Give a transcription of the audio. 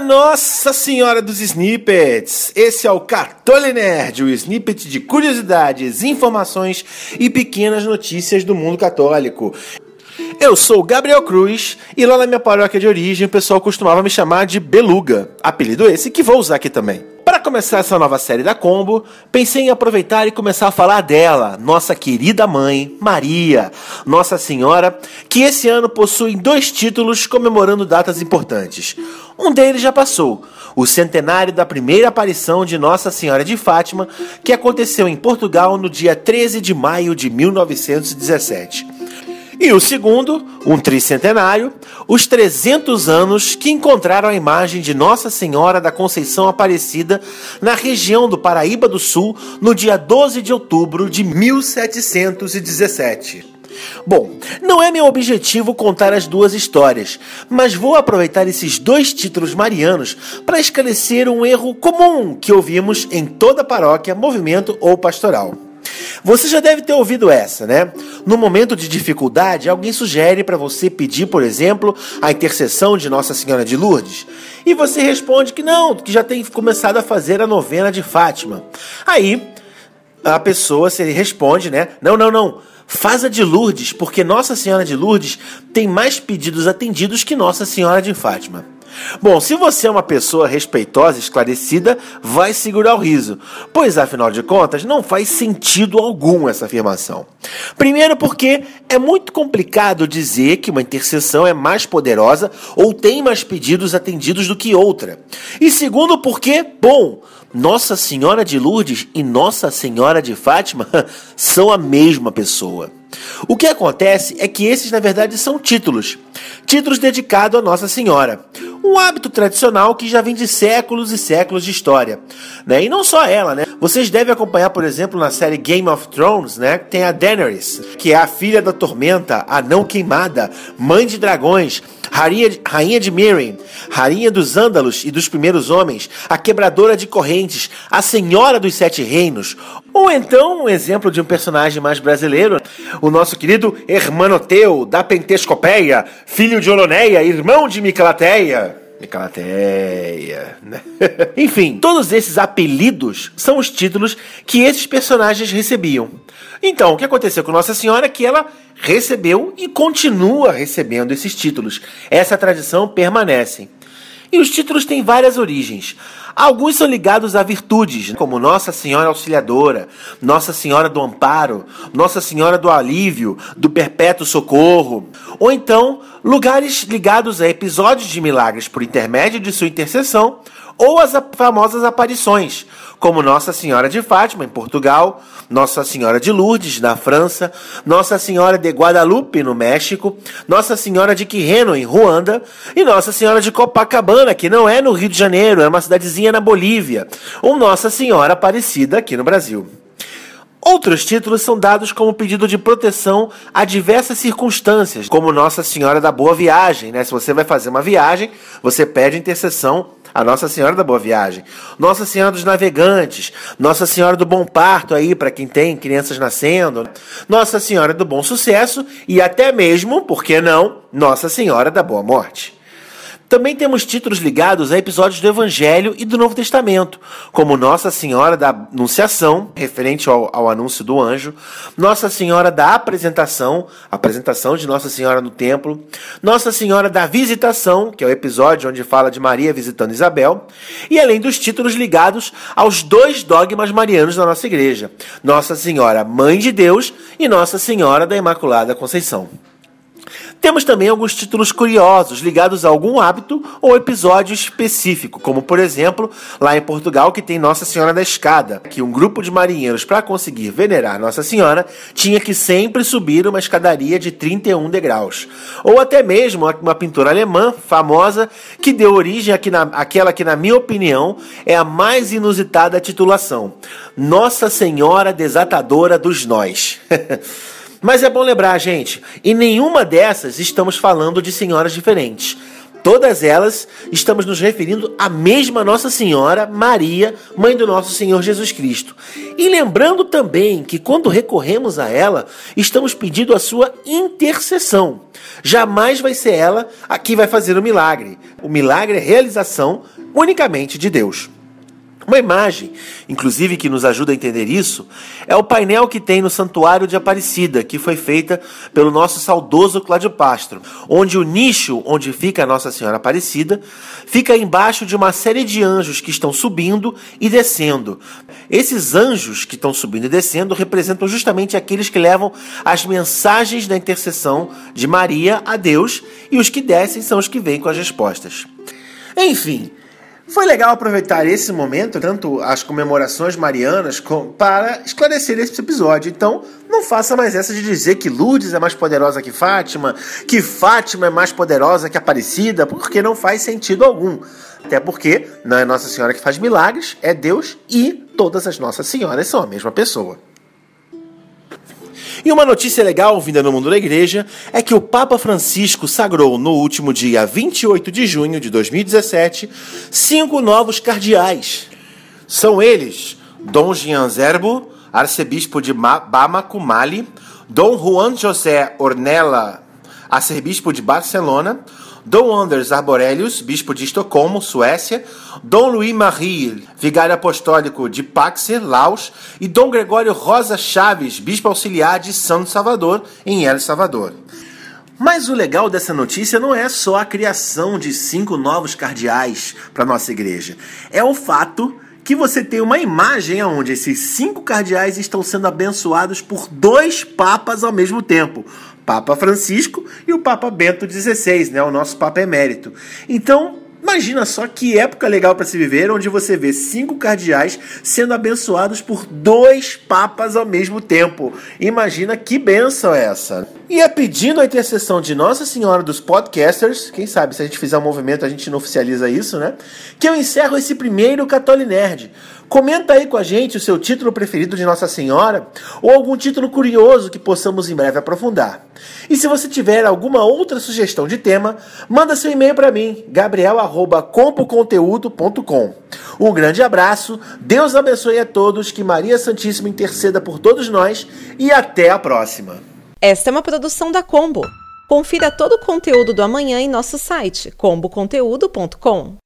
Nossa Senhora dos Snippets! Esse é o Catole Nerd, o snippet de curiosidades, informações e pequenas notícias do mundo católico. Eu sou Gabriel Cruz e lá na minha paróquia de origem o pessoal costumava me chamar de Beluga, apelido esse que vou usar aqui também. Começar essa nova série da Combo, pensei em aproveitar e começar a falar dela, nossa querida mãe, Maria, Nossa Senhora, que esse ano possui dois títulos comemorando datas importantes. Um deles já passou, o centenário da primeira aparição de Nossa Senhora de Fátima, que aconteceu em Portugal no dia 13 de maio de 1917. E o segundo, um tricentenário, os 300 anos que encontraram a imagem de Nossa Senhora da Conceição Aparecida na região do Paraíba do Sul no dia 12 de outubro de 1717. Bom, não é meu objetivo contar as duas histórias, mas vou aproveitar esses dois títulos marianos para esclarecer um erro comum que ouvimos em toda paróquia, movimento ou pastoral. Você já deve ter ouvido essa, né? No momento de dificuldade, alguém sugere para você pedir, por exemplo, a intercessão de Nossa Senhora de Lourdes. E você responde que não, que já tem começado a fazer a novena de Fátima. Aí a pessoa se responde, né? Não, não, não. Faz a de Lourdes, porque Nossa Senhora de Lourdes tem mais pedidos atendidos que Nossa Senhora de Fátima. Bom, se você é uma pessoa respeitosa, esclarecida, vai segurar o riso, pois afinal de contas não faz sentido algum essa afirmação. Primeiro, porque é muito complicado dizer que uma intercessão é mais poderosa ou tem mais pedidos atendidos do que outra. E segundo, porque, bom, Nossa Senhora de Lourdes e Nossa Senhora de Fátima são a mesma pessoa. O que acontece é que esses, na verdade, são títulos. Títulos dedicados a Nossa Senhora. Um hábito tradicional que já vem de séculos e séculos de história. Né? E não só ela, né? Vocês devem acompanhar, por exemplo, na série Game of Thrones, né? Tem a Daenerys, que é a filha da tormenta, a não queimada, mãe de dragões, rainha, rainha de Mirin, rainha dos Ândalos e dos primeiros homens, a quebradora de correntes, a senhora dos sete reinos. Ou então um exemplo de um personagem mais brasileiro, o nosso querido Hermanoteu da Pentescopeia, filho de Oloneia, irmão de Micalateia. Micalateia. Né? Enfim, todos esses apelidos são os títulos que esses personagens recebiam. Então, o que aconteceu com Nossa Senhora é que ela recebeu e continua recebendo esses títulos. Essa tradição permanece. E os títulos têm várias origens. Alguns são ligados a virtudes, como Nossa Senhora Auxiliadora, Nossa Senhora do Amparo, Nossa Senhora do Alívio, do Perpétuo Socorro, ou então lugares ligados a episódios de milagres por intermédio de sua intercessão, ou as famosas aparições, como Nossa Senhora de Fátima, em Portugal, Nossa Senhora de Lourdes, na França, Nossa Senhora de Guadalupe, no México, Nossa Senhora de Quirreno, em Ruanda, e Nossa Senhora de Copacabana, que não é no Rio de Janeiro, é uma cidadezinha na Bolívia, ou Nossa Senhora Aparecida, aqui no Brasil. Outros títulos são dados como pedido de proteção a diversas circunstâncias, como Nossa Senhora da Boa Viagem, né? Se você vai fazer uma viagem, você pede intercessão a Nossa Senhora da Boa Viagem, Nossa Senhora dos Navegantes, Nossa Senhora do Bom Parto aí para quem tem crianças nascendo, Nossa Senhora do Bom Sucesso e até mesmo, por que não, Nossa Senhora da Boa Morte. Também temos títulos ligados a episódios do Evangelho e do Novo Testamento, como Nossa Senhora da Anunciação, referente ao, ao, anúncio do anjo, Nossa Senhora da Apresentação, apresentação de Nossa Senhora no templo, Nossa Senhora da Visitação, que é o episódio onde fala de Maria visitando Isabel, e além dos títulos ligados aos dois dogmas marianos da nossa igreja, Nossa Senhora Mãe de Deus e Nossa Senhora da Imaculada Conceição. Temos também alguns títulos curiosos ligados a algum hábito ou episódio específico, como por exemplo, lá em Portugal que tem Nossa Senhora da Escada, que um grupo de marinheiros para conseguir venerar Nossa Senhora tinha que sempre subir uma escadaria de 31 degraus. Ou até mesmo uma pintura alemã famosa que deu origem àquela que na minha opinião é a mais inusitada titulação: Nossa Senhora Desatadora dos Nós. Mas é bom lembrar, gente, em nenhuma dessas estamos falando de senhoras diferentes. Todas elas estamos nos referindo à mesma Nossa Senhora Maria, mãe do nosso Senhor Jesus Cristo. E lembrando também que quando recorremos a ela, estamos pedindo a sua intercessão. Jamais vai ser ela a que vai fazer o milagre. O milagre é realização unicamente de Deus. Uma imagem, inclusive, que nos ajuda a entender isso, é o painel que tem no Santuário de Aparecida, que foi feita pelo nosso saudoso Cláudio Pastro, onde o nicho onde fica Nossa Senhora Aparecida fica embaixo de uma série de anjos que estão subindo e descendo. Esses anjos que estão subindo e descendo representam justamente aqueles que levam as mensagens da intercessão de Maria a Deus, e os que descem são os que vêm com as respostas. Enfim, foi legal aproveitar esse momento, tanto as comemorações marianas, para esclarecer esse episódio. Então, não faça mais essa de dizer que Lourdes é mais poderosa que Fátima, que Fátima é mais poderosa que Aparecida, porque não faz sentido algum. Até porque não é Nossa Senhora que faz milagres, é Deus e todas as Nossas Senhoras são a mesma pessoa. E uma notícia legal vinda no mundo da igreja é que o Papa Francisco sagrou no último dia 28 de junho de 2017 cinco novos cardeais. São eles Dom Jean Zerbo, arcebispo de Bamako, Mali, Dom Juan José Ornella, arcebispo de Barcelona, Dom Anders Arborelius, bispo de Estocolmo, Suécia, Dom Louis Marie, vigário apostólico de Paxe, Laos, e Dom Gregório Rosa Chaves, bispo auxiliar de São Salvador, em El Salvador. Mas o legal dessa notícia não é só a criação de cinco novos cardeais para nossa igreja, é o fato que você tem uma imagem onde esses cinco cardeais estão sendo abençoados por dois papas ao mesmo tempo. Papa Francisco e o Papa Bento XVI, né, o nosso Papa Emérito. Então, Imagina só que época legal para se viver, onde você vê cinco cardeais sendo abençoados por dois papas ao mesmo tempo. Imagina que benção é essa. E é pedindo a intercessão de Nossa Senhora dos Podcasters, quem sabe se a gente fizer um movimento a gente não oficializa isso, né? Que eu encerro esse primeiro Catoli Nerd. Comenta aí com a gente o seu título preferido de Nossa Senhora ou algum título curioso que possamos em breve aprofundar. E se você tiver alguma outra sugestão de tema, manda seu e-mail para mim, gabriel@compoconteúdo.com. Um grande abraço, Deus abençoe a todos, que Maria Santíssima interceda por todos nós e até a próxima. Esta é uma produção da Combo. Confira todo o conteúdo do amanhã em nosso site comboconteúdo.com.